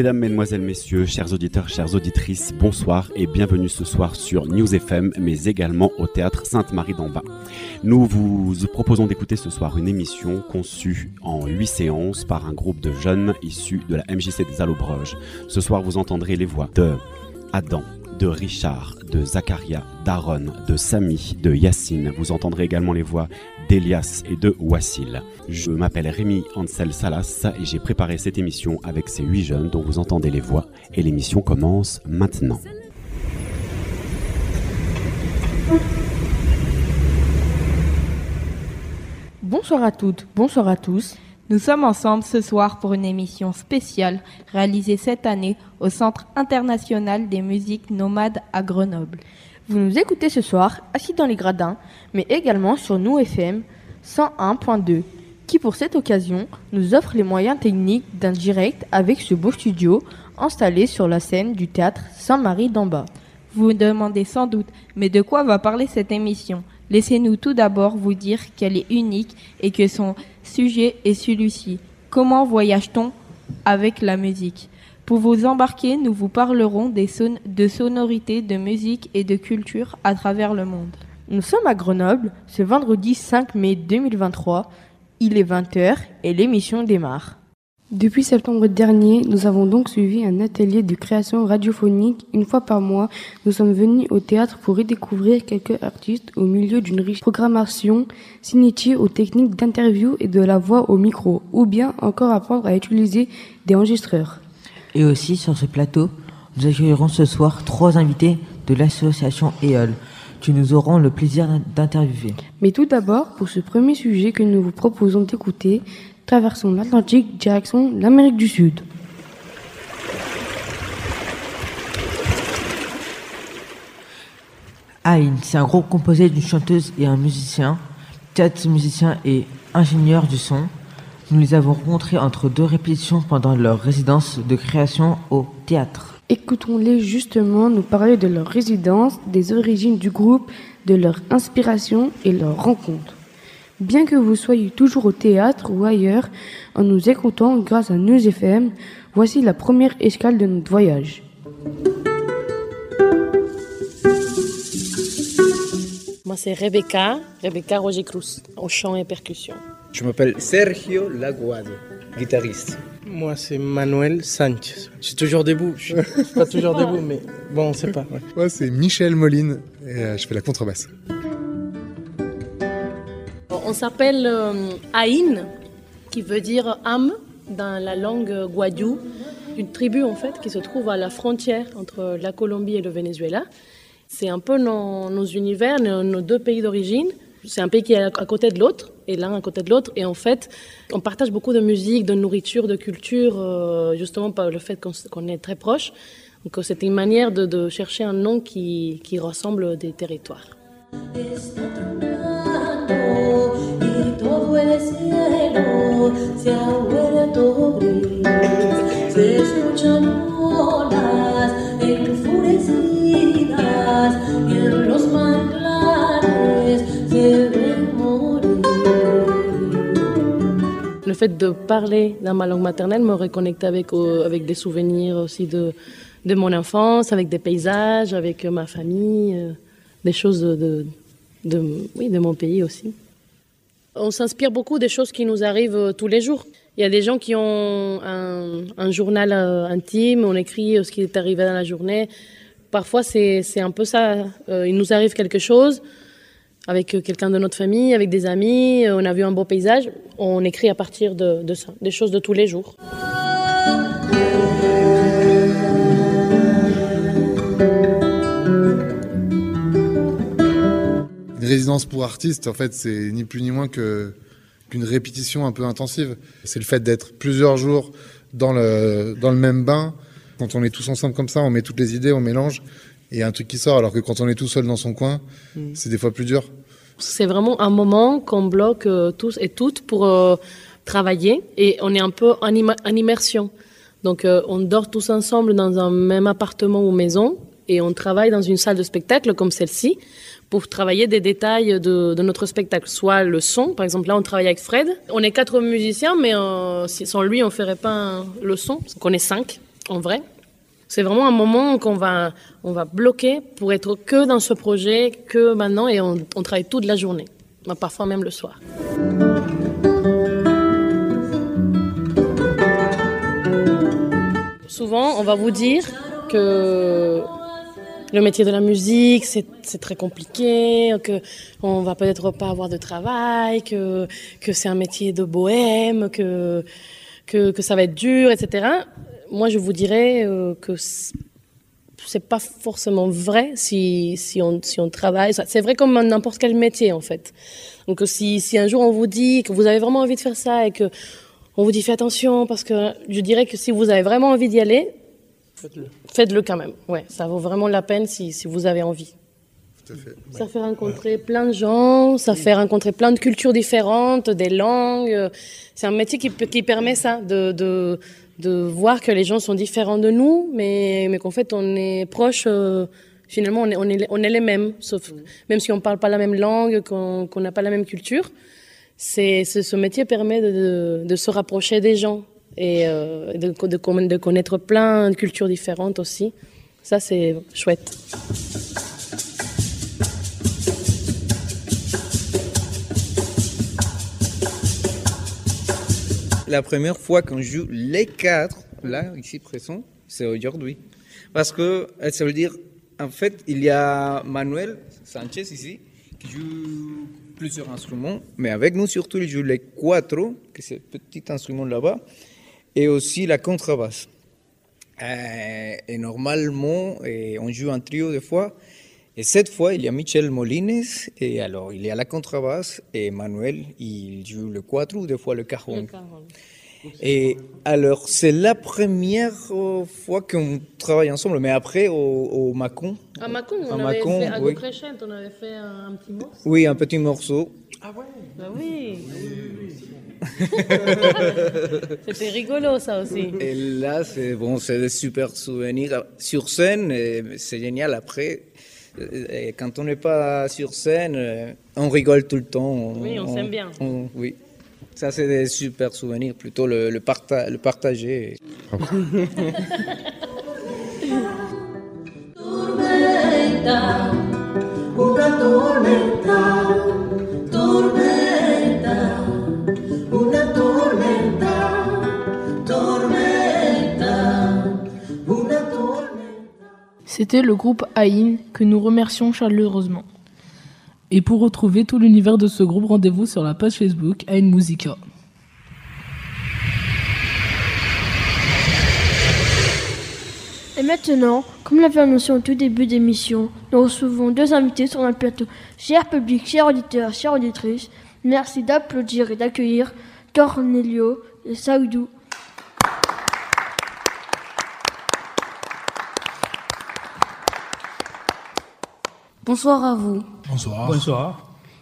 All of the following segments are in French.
Mesdames, Mesdemoiselles, Messieurs, chers auditeurs, chères auditrices, bonsoir et bienvenue ce soir sur News FM, mais également au théâtre Sainte-Marie d'Amba. Nous vous proposons d'écouter ce soir une émission conçue en huit séances par un groupe de jeunes issus de la MJC des Allobroges. Ce soir, vous entendrez les voix de Adam, de Richard, de Zacharia, d'Aaron, de Samy, de Yacine. Vous entendrez également les voix d'Elias et de Wassil. Je m'appelle Rémi Ansel Salas et j'ai préparé cette émission avec ces huit jeunes dont vous entendez les voix et l'émission commence maintenant. Bonsoir à toutes, bonsoir à tous. Nous sommes ensemble ce soir pour une émission spéciale réalisée cette année au Centre international des musiques nomades à Grenoble. Vous nous écoutez ce soir assis dans les gradins, mais également sur nous FM 101.2, qui pour cette occasion nous offre les moyens techniques d'un direct avec ce beau studio installé sur la scène du théâtre Saint-Marie d'en-bas. Vous vous demandez sans doute, mais de quoi va parler cette émission? Laissez-nous tout d'abord vous dire qu'elle est unique et que son sujet est celui-ci. Comment voyage-t-on avec la musique? Pour vous embarquer, nous vous parlerons des de sonorités, de musique et de culture à travers le monde. Nous sommes à Grenoble ce vendredi 5 mai 2023. Il est 20h et l'émission démarre. Depuis septembre dernier, nous avons donc suivi un atelier de création radiophonique. Une fois par mois, nous sommes venus au théâtre pour y découvrir quelques artistes au milieu d'une riche programmation, s'initier aux techniques d'interview et de la voix au micro, ou bien encore apprendre à utiliser des enregistreurs. Et aussi, sur ce plateau, nous accueillerons ce soir trois invités de l'association EOL que nous aurons le plaisir d'interviewer. Mais tout d'abord, pour ce premier sujet que nous vous proposons d'écouter, traversons l'Atlantique direction l'Amérique du Sud. Aïn, c'est un groupe composé d'une chanteuse et un musicien, quatre musiciens et ingénieurs du son. Nous les avons rencontrés entre deux répétitions pendant leur résidence de création au théâtre. Écoutons-les justement nous parler de leur résidence, des origines du groupe, de leur inspiration et leur rencontre. Bien que vous soyez toujours au théâtre ou ailleurs, en nous écoutant grâce à News FM, voici la première escale de notre voyage. Moi, c'est Rebecca, Rebecca Roger Cruz, au chant et percussion. Je m'appelle Sergio Laguado, guitariste. Moi, c'est Manuel Sanchez. Je suis toujours debout. Je suis pas toujours debout, mais bon, on sait pas. Moi, c'est Michel Moline et euh, je fais la contrebasse. On s'appelle euh, Aïn, qui veut dire âme dans la langue guayou, une tribu en fait qui se trouve à la frontière entre la Colombie et le Venezuela. C'est un peu nos, univers, nos, deux pays d'origine. C'est un pays qui est à côté de l'autre, et l'un à côté de l'autre. Et en fait, on partage beaucoup de musique, de nourriture, de culture, euh, justement par le fait qu'on est très proches. Donc c'était une manière de, chercher un nom qui, qui ressemble des territoires. Fait de parler dans ma langue maternelle me reconnecte avec, des souvenirs aussi de, mon enfance, avec des paysages, avec ma famille, euh, des choses de, oui, de mon pays aussi. On s'inspire beaucoup des choses qui nous arrivent euh, tous les jours. Il y a des gens qui ont un, journal euh, intime, on écrit ce qui est arrivé dans la journée. Parfois, c'est un peu ça. il nous arrive quelque chose avec quelqu'un de notre famille, avec des amis, on a vu un beau paysage, on écrit à partir de, de ça, des choses de tous les jours. résidence pour artistes, en fait, c'est ni plus ni moins que qu'une répétition un peu intensive. C'est le fait d'être plusieurs jours dans le, dans le même bain. Quand on est tous ensemble comme ça, on met toutes les idées, on mélange, et y a un truc qui sort, alors que quand on est tout seul dans son coin, mm. c'est des fois plus dur. C'est vraiment un moment qu'on bloque euh, tous et toutes pour euh, travailler, et on est un peu en, immersion. Donc euh, on dort tous ensemble dans un même appartement ou maison, et on travaille dans une salle de spectacle comme celle-ci pour travailler des détails de, notre spectacle, soit le son, par exemple là on travaille avec Fred, on est quatre musiciens, mais sans lui on ferait pas le son, donc on est cinq. en vrai. C'est vraiment un moment qu'on va, on va bloquer pour être que dans ce projet, que maintenant, et on, travaille toute la journée, parfois même le soir. Souvent, on va vous dire que le métier de la musique, c'est très compliqué, que on va peut-être pas avoir de travail, que, que c'est un métier de bohème, que, que, que, ça va être dur, etc. Moi, je vous dirais euh, que c'est pas forcément vrai si, si, on, si on travaille. C'est vrai comme n'importe quel métier, en fait. Donc, si, si un jour on vous dit que vous avez vraiment envie de faire ça et que on vous dit fais attention, parce que je dirais que si vous avez vraiment envie d'y aller, Faites-le. Faites-le quand même. Ouais, ça vaut vraiment la peine si, si vous avez envie. Tout à fait. Ça fait rencontrer plein de gens, ça fait rencontrer plein de cultures différentes, des langues. C'est un métier qui, qui permet ça, de, de, de, voir que les gens sont différents de nous, mais, mais qu'en fait on est proches. Euh, finalement, on est, on, est, on est les mêmes, sauf même si on ne parle pas la même langue, qu'on n'a pas la même culture. C'est, ce métier permet de, de, de se rapprocher des gens et euh, de, de connaître plein de cultures différentes aussi. Ça, c'est chouette. La première fois qu'on joue les quatre, là, ici présents, c'est aujourd'hui. Parce que euh, ça veut dire, en fait, il y a Manuel Sanchez ici, qui joue plusieurs instruments, mais avec nous surtout, il joue les quatre, que c'est le petit instrument là-bas et aussi la contrebasse. Euh, et normalement, on joue en trio des fois. Et cette fois, il y a Michel Molines, et alors il y a la contrebasse, et Manuel, il joue le quattro, des fois le cajon. Et alors, c'est la première fois qu'on travaille ensemble, mais après au, au Macon. À Macon, on avait fait, à oui. on avait fait un, petit morceau. Oui, un petit morceau. Ah ouais bah oui. C'était rigolo ça aussi. Et là, c'est bon, c'est des super souvenirs sur scène. C'est génial. Après, euh, quand on n'est pas sur scène, euh, on rigole tout le temps. oui, on, s'aime bien. oui. Ça, c'est des super souvenirs, plutôt le, le, le partager. C'était le groupe Aïn que nous remercions chaleureusement. Et pour retrouver tout l'univers de ce groupe, rendez-vous sur la page Facebook Aïn Musica. Et maintenant, comme l'avait annoncé au tout début d'émission, nous recevons deux invités sur notre plateau. Cher public, chers auditeurs, chères auditrices, merci d'applaudir et d'accueillir Cornelio et Saoudou Bonsoir à vous. Bonsoir. Bonsoir.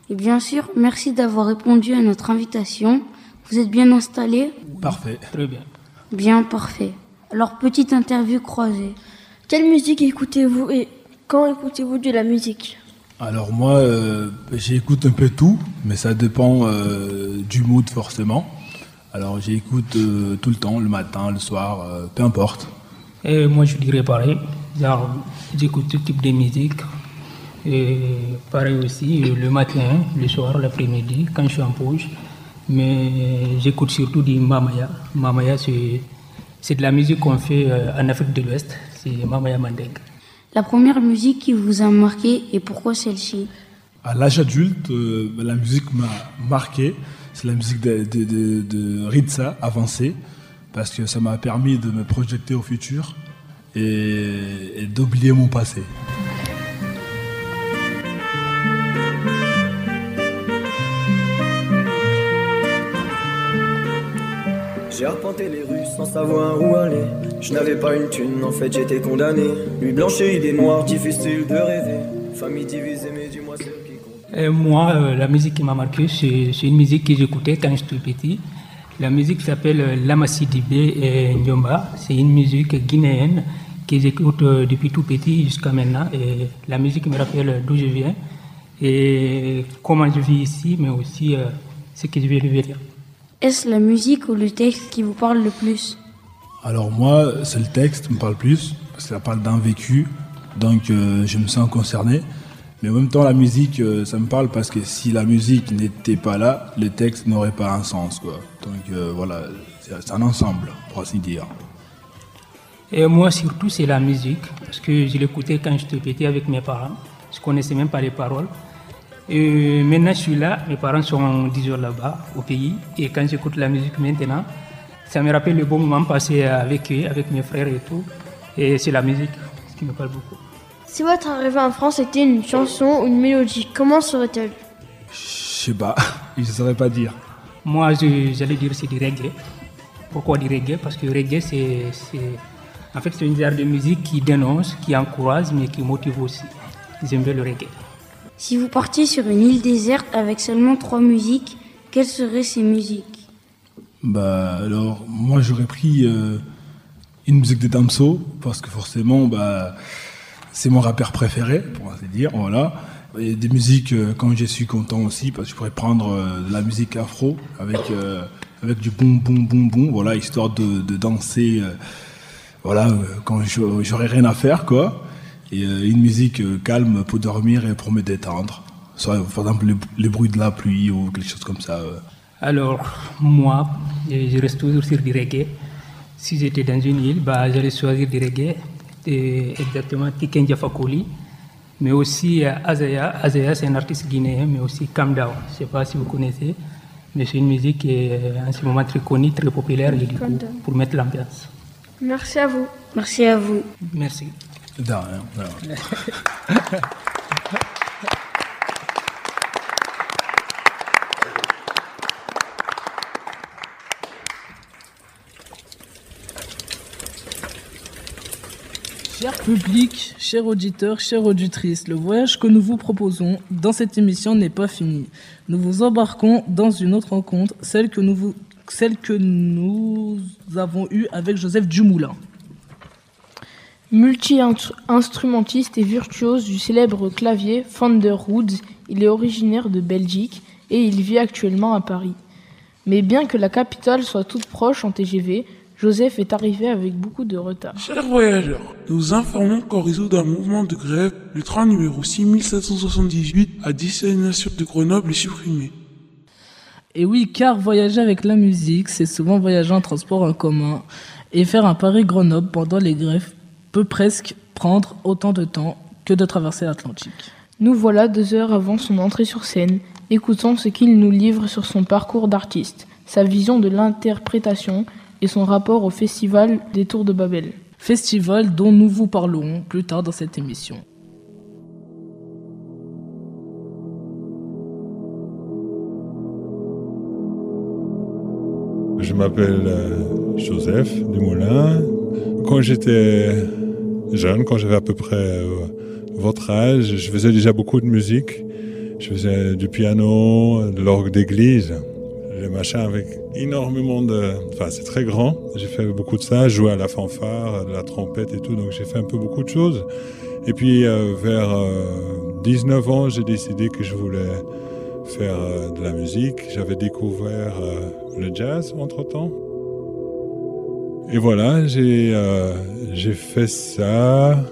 Et bien sûr, merci d'avoir répondu à notre invitation. Vous êtes bien installé? Parfait. Très bien. Bien, parfait. Alors, petite interview croisée. Quelle musique écoutez-vous et quand écoutez-vous de la musique? Alors moi, euh, j'écoute un peu tout, mais ça dépend euh, du mood forcément. Alors j'écoute euh, tout le temps, le matin, le soir, peu importe. Et moi je dirais pareil, j'écoute tout type de musique, et pareil aussi, le matin, le soir, l'après-midi, quand je suis en pause. Mais j'écoute surtout du Mamaya. Mamaya, c'est de la musique qu'on fait euh, en Afrique de l'Ouest. C'est Mamaya Mandeng. La première musique qui vous a marqué et pourquoi celle-ci? À l'âge adulte, euh, la musique m'a marqué. C'est la musique de, de, de, Ritza, avancée, parce que ça m'a permis de me projeter au futur et d'oublier mon passé. J'ai arpenté les rues sans savoir où aller. Je n'avais pas une thune, en fait j'étais condamné. Nuit blanche et idées noires, difficile de rêver. Famille divisée, mais dis-moi celle qui compte. Et moi, euh, la musique qui m'a marqué, c'est une musique que j'écoutais quand j'étais petit. La musique s'appelle euh, Lamassi Dibé et Nyomba. C'est une musique guinéenne que j'écoute euh, depuis tout petit jusqu'à maintenant. La musique me rappelle d'où je viens et comment je vis ici, mais aussi ce que je vais devenir. Est-ce la musique ou le texte qui vous parle le plus? Alors moi, c'est le texte qui me parle plus, parce que ça parle d'un vécu, donc euh, je me sens concerné. Mais en même temps, la musique, euh, ça me parle parce que si la musique n'était pas là, le texte n'aurait pas un sens. Quoi. Donc euh, voilà, c'est un ensemble, pour ainsi dire. Et moi, surtout, c'est la musique, parce que je l'écoutais quand j'étais petit avec mes parents. Je connaissais même pas les paroles. Et maintenant, je suis là, mes parents sont 10 heures là-bas, au pays. Et quand j'écoute la musique maintenant, ça me rappelle le bon moment passé avec eux, avec mes frères et tout. Et c'est la musique qui me parle beaucoup. Si votre arrivée en France était une chanson ou une mélodie, comment serait-elle? Je sais pas, je saurais pas dire. Moi, j'allais dire c'est du reggae. Pourquoi du reggae? Parce que reggae, c'est, en fait, c'est une genre de musique qui dénonce, qui encourage, mais qui motive aussi. J'aime bien le reggae. Si vous partiez sur une île déserte avec seulement trois musiques, quelles seraient ces musiques? Bah alors, moi j'aurais pris euh, une musique de Damso, parce que forcément, bah c'est mon rappeur préféré, pour ainsi dire, voilà. Et des musiques, euh, quand je suis content aussi, parce que je pourrais prendre euh, de la musique afro avec, avec du boum boum boum boum, voilà, histoire de, de danser, voilà, quand j'aurais rien à faire, quoi. Et une musique calme pour dormir et pour me détendre. Soit, par exemple, les, bruits de la pluie ou quelque chose comme ça. Alors, moi, je reste toujours sur du reggae. Si j'étais dans une île, bah, j'allais choisir du reggae exactement Tiken Fakoli, mais aussi euh, Azaya. Azaya, c'est un artiste guinéen, mais aussi Kamdao. Je ne sais pas si vous connaissez, mais c'est une musique qui est euh, en ce moment très connue, très populaire, du coup, pour mettre l'ambiance. Merci à vous. Merci à vous. Merci. Cher public, chers auditeurs, chères auditrices, le voyage que nous vous proposons dans cette émission n'est pas fini. Nous vous embarquons dans une autre rencontre, celle que nous, celle que nous avons eue avec Joseph Dumoulin. Multi-instrumentiste et virtuose du célèbre clavier Fender Rhodes, il est originaire de Belgique et il vit actuellement à Paris. Mais bien que la capitale soit toute proche en TGV, Joseph est arrivé avec beaucoup de retard. Chers voyageurs, nous vous informons qu'en réseau d'un mouvement de grève, le train numéro 6778 à destination de Grenoble est supprimé. Et oui, car voyager avec la musique, c'est souvent voyager en transport en commun. Et faire un Paris-Grenoble pendant les grèves peut presque prendre autant de temps que de traverser l'Atlantique. Nous voilà deux heures avant son entrée sur scène. Écoutons ce qu'il nous livre sur son parcours d'artiste, sa vision de l'interprétation et son rapport au Festival des Tours de Babel. Festival dont nous vous parlerons plus tard dans cette émission. Je m'appelle euh, Joseph Dumoulin. Quand j'étais jeune, quand j'avais à peu près euh, votre âge, je faisais déjà beaucoup de musique. Je faisais du piano, de l'orgue d'église le machin avec énormément de... Enfin, c'est très grand. J'ai fait beaucoup de ça, jouer à la fanfare, de la trompette et tout. Donc j'ai fait un peu beaucoup de choses. Et puis euh, vers 19 euh, ans, j'ai décidé que je voulais faire de la musique. J'avais découvert le jazz entre-temps. Et voilà, j'ai j'ai fait ça.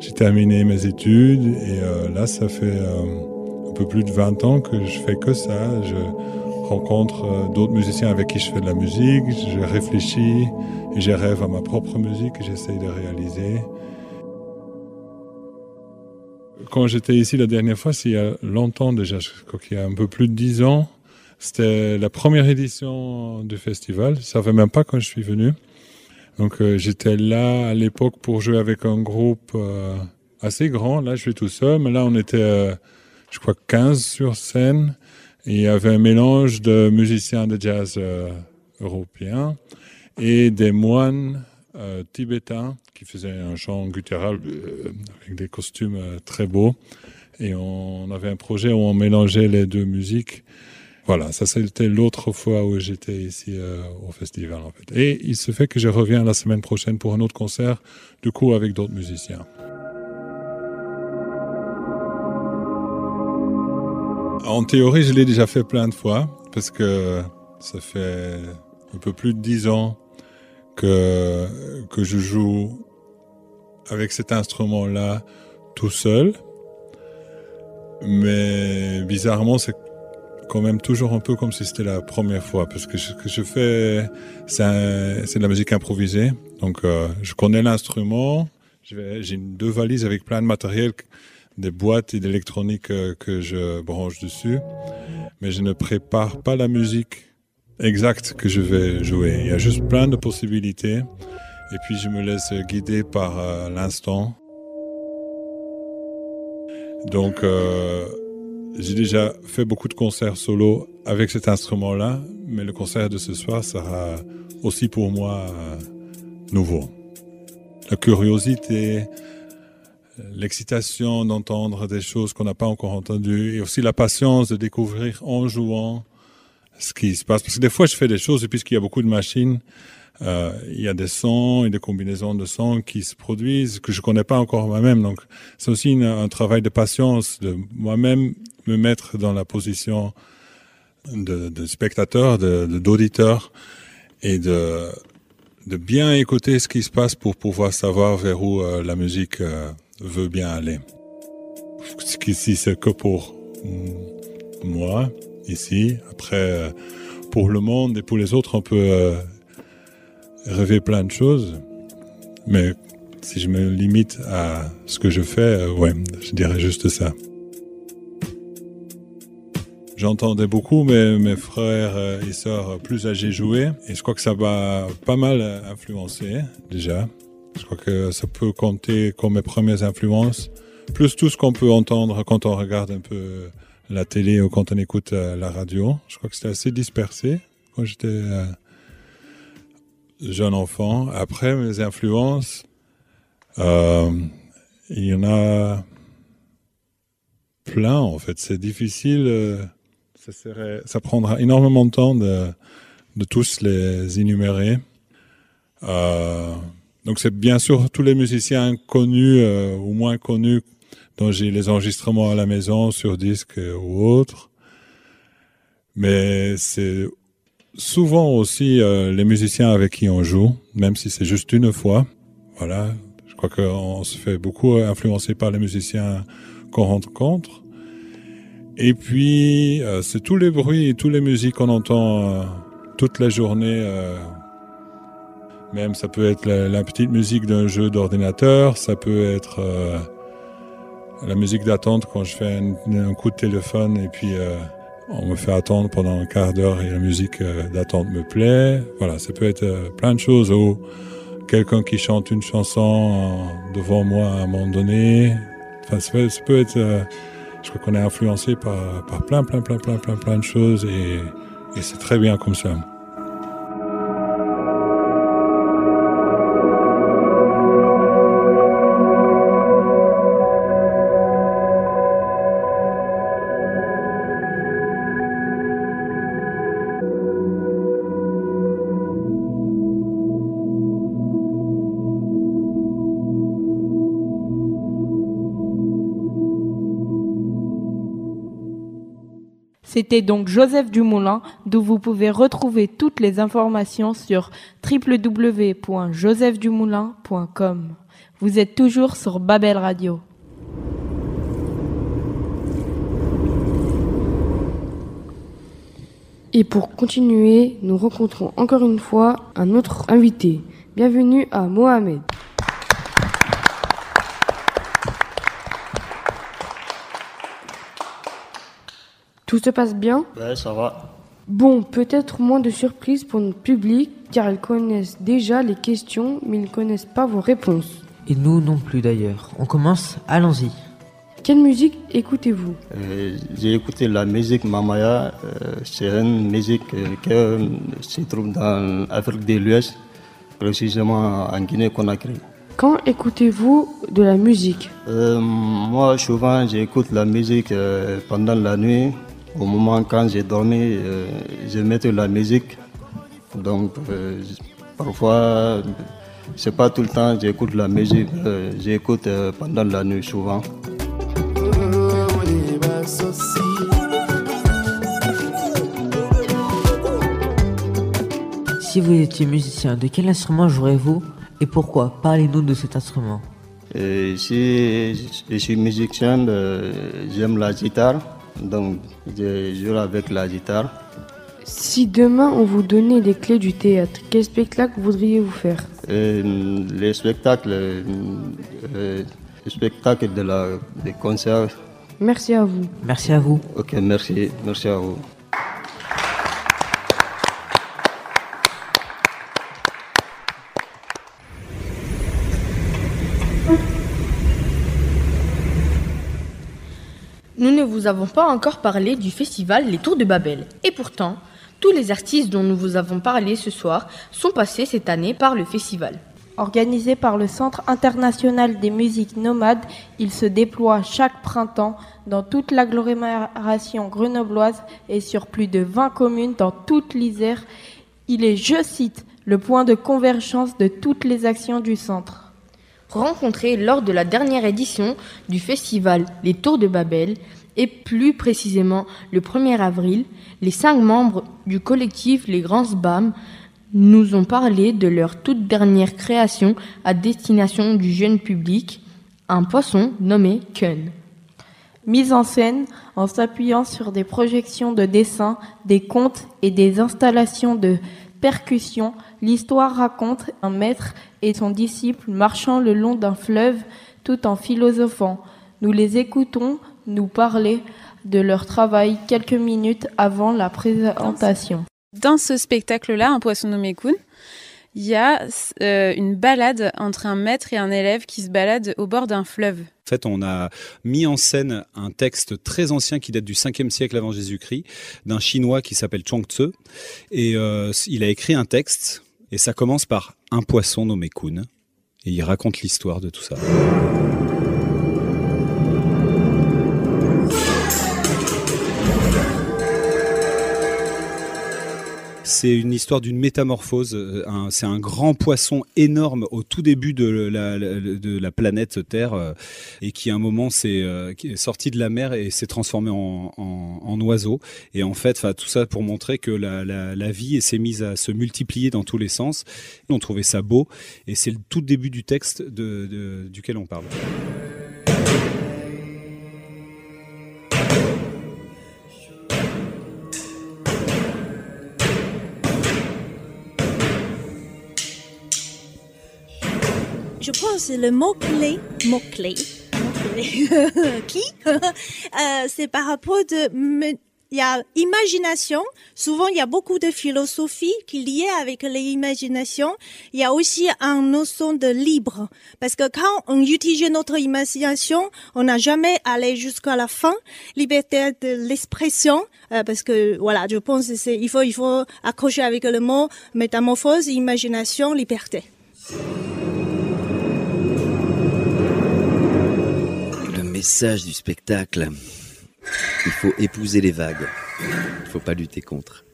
J'ai terminé mes études et là, ça fait un peu plus de 20 ans que je fais que ça. Je, rencontre euh, d'autres musiciens avec qui je fais de la musique, je réfléchis et je rêve à ma propre musique que j'essaye de réaliser. Quand j'étais ici la dernière fois, c'est il y a longtemps déjà, je crois qu'il y a un peu plus de dix ans, c'était la première édition du festival. Je ne savais même pas quand je suis venu. Donc euh, j'étais là à l'époque pour jouer avec un groupe euh, assez grand. Là, je suis tout seul, mais là, on était, je crois, 15 sur scène il y avait un mélange de musiciens de jazz euh, européens et des moines euh, tibétains qui faisaient un chant guttural euh, avec des costumes très beaux. Et on avait un projet où on mélangeait les deux musiques. Voilà, ça c'était l'autre fois où j'étais ici au festival en fait. Et il se fait que je reviens la semaine prochaine pour un autre concert, du coup avec d'autres musiciens. En théorie, je l'ai déjà fait plein de fois parce que ça fait un peu plus de dix ans que, que je joue avec cet instrument-là tout seul. Mais bizarrement, c'est quand même toujours un peu comme si c'était la première fois, parce que ce que je fais, c'est de la musique improvisée. Donc, euh, je connais l'instrument, j'ai deux valises avec plein de matériel, des boîtes et d'électronique euh, que je branche dessus, mais je ne prépare pas la musique exacte que je vais jouer. Il y a juste plein de possibilités, et puis je me laisse guider par euh, l'instant. Donc, j'ai déjà fait beaucoup de concerts solo avec cet instrument-là, mais le concert de ce soir sera aussi pour moi euh, nouveau. La curiosité, l'excitation d'entendre des choses qu'on n'a pas encore entendues, et aussi la patience de découvrir en jouant ce qui se passe. Parce que des fois, je fais des choses, et puisqu'il y a beaucoup de machines, euh, il y a des sons et des combinaisons de sons qui se produisent que je connais pas encore moi-même. Donc, c'est aussi un travail de patience de moi-même me mettre dans la position de, de spectateur, d'auditeur et de, de bien écouter ce qui se passe pour pouvoir savoir vers où euh, la musique euh, veut bien aller. Ici, c'est que pour moi, ici. Après, euh, pour le monde et pour les autres, on peut rêver plein de choses. Mais si je me limite à ce que je fais, ouais, je dirais juste ça. J'entendais beaucoup mes, frères euh, et sœurs plus âgés jouer et je crois que ça m'a pas mal influencé déjà. Je crois que ça peut compter comme mes premières influences, plus tout ce qu'on peut entendre quand on regarde un peu la télé ou quand on écoute euh, la radio. Je crois que c'était assez dispersé quand j'étais euh, jeune enfant. Après, mes influences, euh, il y en a plein en fait. C'est difficile ça, prendra énormément de temps de, tous les énumérer. Euh, donc c'est bien sûr tous les musiciens connus euh, ou moins connus dont j'ai les enregistrements à la maison sur disque ou autre. Mais c'est souvent aussi euh, les musiciens avec qui on joue, même si c'est juste une fois. Voilà, je crois qu'on se fait beaucoup influencer par les musiciens qu'on rencontre. Et puis, euh, c'est tous les bruits et toutes les musiques qu'on entend euh, toute la journée. Euh, même ça peut être la, petite musique d'un jeu d'ordinateur, ça peut être la musique d'attente quand je fais un, coup de téléphone et puis on me fait attendre pendant un quart d'heure et la musique d'attente me plaît. Voilà, ça peut être plein de choses. Ou quelqu'un qui chante une chanson devant moi à un moment donné. Enfin, ça peut être je crois qu'on est influencé par, par plein, plein, plein, plein, plein, plein de choses et, et c'est très bien comme ça. C'était donc Joseph Dumoulin, d'où vous pouvez retrouver toutes les informations sur www.josephdumoulin.com. Vous êtes toujours sur Babel Radio. Et pour continuer, nous rencontrons encore une fois un autre invité. Bienvenue à Mohamed. Tout se passe bien Ouais, ça va. Bon, peut-être moins de surprises pour notre public, car ils connaissent déjà les questions, mais ils ne connaissent pas vos réponses. Et nous non plus d'ailleurs. On commence, allons-y. Quelle musique écoutez-vous euh, J'ai écouté la musique Mamaya. Euh, c'est une musique euh, qui se trouve dans l'Afrique de l'Ouest, précisément en Guinée-Conakry. Quand écoutez-vous de la musique Moi, souvent, j'écoute la musique pendant la nuit au moment quand j'ai dormi, euh, je mettais la musique. Donc, euh, parfois, c'est pas tout le temps, j'écoute la musique, euh, j'écoute pendant la nuit souvent. Si vous étiez musicien, de quel instrument jouerez-vous et pourquoi? Parlez-nous de cet instrument. Et si je suis musicien, euh, j'aime la guitare, donc je joue avec la guitare. Si demain on vous donnait les clés du théâtre, quel spectacle voudriez-vous faire? Et, les spectacles, euh, les spectacles de la, des concerts. Merci à vous. Merci à vous. Ok, merci, merci à vous. Vous avons pas encore parlé du festival Les Tours de Babel. Et pourtant, tous les artistes dont nous vous avons parlé ce soir sont passés cette année par le festival. Organisé par le Centre international des musiques nomades, il se déploie chaque printemps dans toute l'agglomération grenobloise et sur plus de 20 communes dans toute l'Isère. Il est, je cite, le point de convergence de toutes les actions du centre. Rencontrés lors de la dernière édition du festival Les Tours de Babel, et plus précisément le 1er avril, les cinq membres du collectif Les Grands Sbam nous ont parlé de leur toute dernière création à destination du jeune public, un poisson nommé Kun. Mise en scène en s'appuyant sur des projections de dessins, des contes et des installations de percussion, l'histoire raconte un maître et son disciple marchant le long d'un fleuve tout en philosophant. Nous les écoutons nous parler de leur travail quelques minutes avant la présentation. Dans ce spectacle-là, Un poisson nommé Kun, il y a euh, une balade entre un maître et un élève qui se baladent au bord d'un fleuve. En fait, on a mis en scène un texte très ancien qui date du 5e siècle avant Jésus-Christ, d'un chinois qui s'appelle Chuang Tzu. Et euh, il a écrit un texte, et ça commence par un poisson nommé Kun. Et il raconte l'histoire de tout ça. C'est une histoire d'une métamorphose. Euh, c'est un grand poisson énorme au tout début de la, planète Terre euh, et qui à un moment euh, est, sorti de la mer et s'est transformé en, oiseau. Et en fait, tout ça pour montrer que la, vie s'est mise à se multiplier dans tous les sens. On trouvait ça beau et c'est le tout début du texte duquel on parle. Pense le mot-clé, mot-clé, qui, euh, c'est par rapport de, il y a imagination. Souvent, il y a beaucoup de philosophie qui est liée avec l'imagination. Il y a aussi un notion de libre. Parce que quand on utilise notre imagination, on n'a jamais allé jusqu'à la fin. Liberté de l'expression. Euh, parce que, voilà, je pense que c'est, il faut, il faut accrocher avec le mot métamorphose, imagination, liberté. Message du spectacle. Il faut épouser les vagues. Il ne faut pas lutter contre.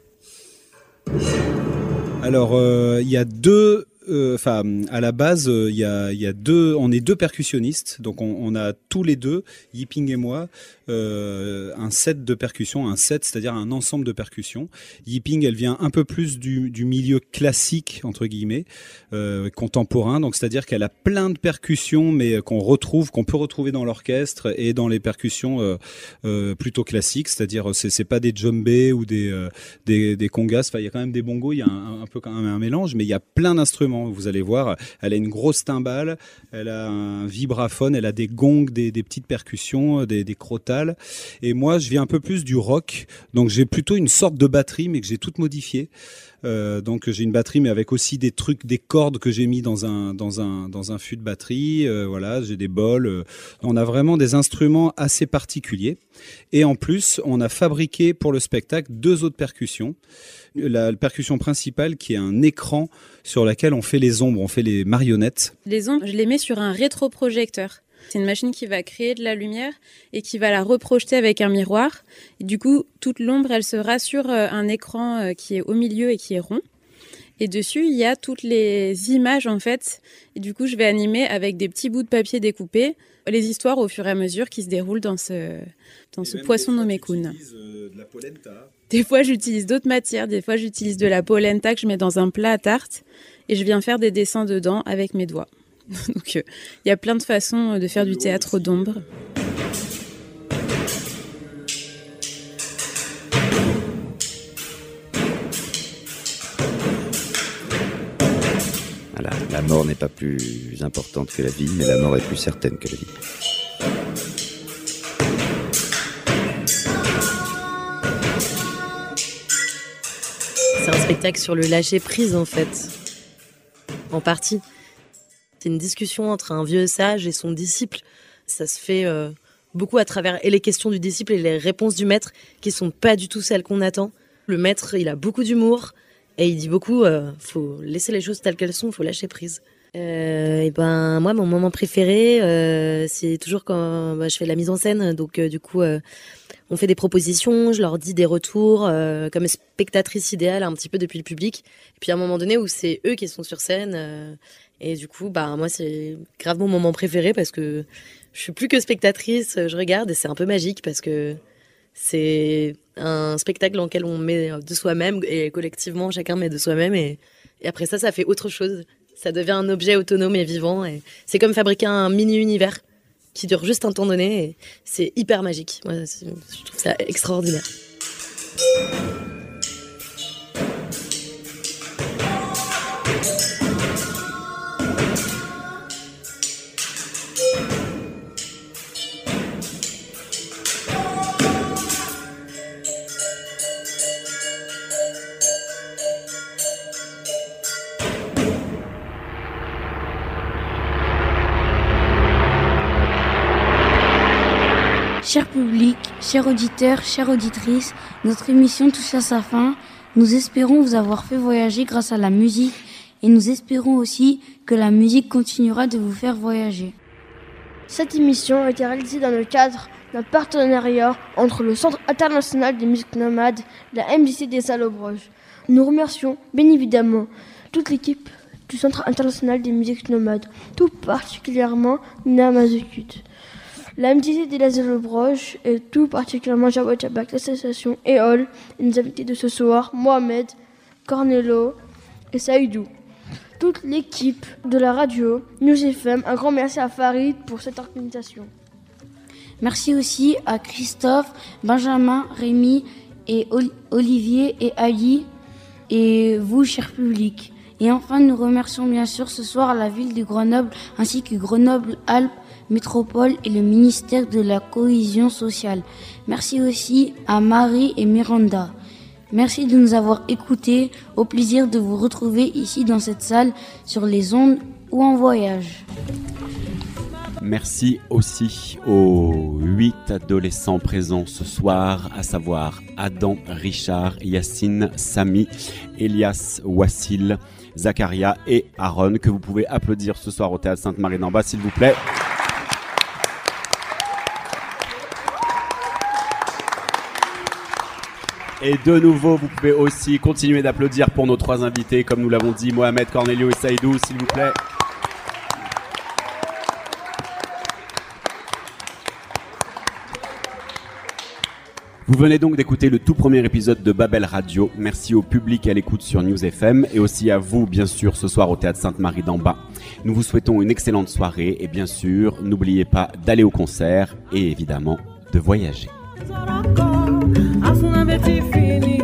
Alors, euh, il y a deux euh, enfin, à la base, deux, on est deux percussionnistes, donc on, a tous les deux, Yiping et moi, euh, un set de percussions, un set, c'est-à-dire un ensemble de percussions. Yiping, elle vient un peu plus du, milieu classique entre guillemets, euh, contemporain, donc c'est-à-dire qu'elle a plein de percussions, mais qu'on retrouve, qu'on peut retrouver dans l'orchestre et dans les percussions euh, euh plutôt classiques, c'est-à-dire c'est, c'est pas des djembés ou des euh, congas, enfin il y a quand même des bongos, il y a un, peu un mélange, mais il y a plein d'instruments vous allez voir, elle a une grosse timbale, elle a un vibraphone, elle a des gongs, des, petites percussions, des, des, crotales. Et moi, je viens un peu plus du rock, donc j'ai plutôt une sorte de batterie, mais que j'ai toute modifiée. Euh, donc j'ai une batterie, mais avec aussi des trucs, des cordes que j'ai mis dans un dans un dans un fût de batterie. Euh, voilà, j'ai des bols. Euh. On a vraiment des instruments assez particuliers. Et en plus, on a fabriqué pour le spectacle deux autres percussions. La, percussion principale qui est un écran sur lequel on fait les ombres, on fait les marionnettes. Les ombres, je les mets sur un rétroprojecteur. C'est une machine qui va créer de la lumière et qui va la reprojeter avec un miroir. Et du coup, toute l'ombre, elle se rassure un écran euh, qui est au milieu et qui est rond. Et dessus, il y a toutes les images en fait. Et du coup, je vais animer avec des petits bouts de papier découpés les histoires au fur et à mesure qui se déroulent dans ce, dans ce poisson nommé Kun. Des fois, j'utilise d'autres matières. Des fois, j'utilise de la polenta que je mets dans un plat à tarte et je viens faire des dessins dedans avec mes doigts. Donc, euh, il y a plein de façons de faire du théâtre d'ombre. Voilà, la mort n'est pas plus importante que la vie, mais la mort est plus certaine que la vie. C'est un spectacle sur le lâcher prise en fait, en partie. C'est une discussion entre un vieux sage et son disciple. Ça se fait euh, beaucoup à travers et les questions du disciple et les réponses du maître qui sont pas du tout celles qu'on attend. Le maître, il a beaucoup d'humour et il dit beaucoup euh, faut laisser les choses telles qu'elles sont, faut lâcher prise. Euh, et ben moi mon moment préféré euh, c'est toujours quand bah, je fais la mise en scène donc du coup on fait des propositions je leur dis des retours comme spectatrice idéale un petit peu depuis le public et puis à un moment donné où c'est eux qui sont sur scène et du coup bah moi c'est grave mon moment préféré parce que je suis plus que spectatrice je regarde et c'est un peu magique parce que c'est un spectacle dans lequel on met de soi-même et collectivement chacun met de soi-même et, après ça ça fait autre chose ça devient un objet autonome et vivant. C'est comme fabriquer un mini-univers qui dure juste un temps donné. Et c'est hyper magique. Moi, je trouve ça extraordinaire. Chers auditeurs, chères auditrices, notre émission touche à sa fin. Nous espérons vous avoir fait voyager grâce à la musique et nous espérons aussi que la musique continuera de vous faire voyager. Cette émission a été réalisée dans le cadre d'un partenariat entre le Centre international des musiques nomades et la MJC des Salobroges. Nous remercions bien évidemment toute l'équipe du Centre international des musiques nomades, tout particulièrement Nina Mazukut. La MJC des Salobroges et tout particulièrement Jawad Jabak, l'association EOL et nos invités de ce soir, Mohamed, Cornelo et Saïdou toute l'équipe de la radio News FM. Un grand merci à Farid pour cette organisation. Merci aussi à Christophe, Benjamin, Rémi et Ol- Olivier et Ali et vous, cher public. Et enfin, nous remercions bien sûr ce soir la ville de Grenoble ainsi que Grenoble-Alpes Métropole et le ministère de la Cohésion sociale. Merci aussi à Marie et Miranda. Merci de nous avoir écoutés. Au plaisir de vous retrouver ici dans cette salle, sur les ondes ou en voyage. Merci aussi aux huit adolescents présents ce soir, à savoir Adam, Richard, Yacine, Samy, Elias, Wassil, Zacharia et Aaron, que vous pouvez applaudir ce soir au Théâtre Sainte-Marie d'en bas, s'il vous plaît. Et de nouveau, vous pouvez aussi continuer d'applaudir pour nos trois invités, comme nous l'avons dit, Mohamed, Cornelio et Saïdou, s'il vous plaît. Vous venez donc d'écouter le tout premier épisode de Babel Radio. Merci au public à l'écoute sur News FM et aussi à vous, bien sûr, ce soir au Théâtre Sainte-Marie d'en bas. Nous vous souhaitons une excellente soirée et bien sûr, n'oubliez pas d'aller au concert et évidemment de voyager. Definir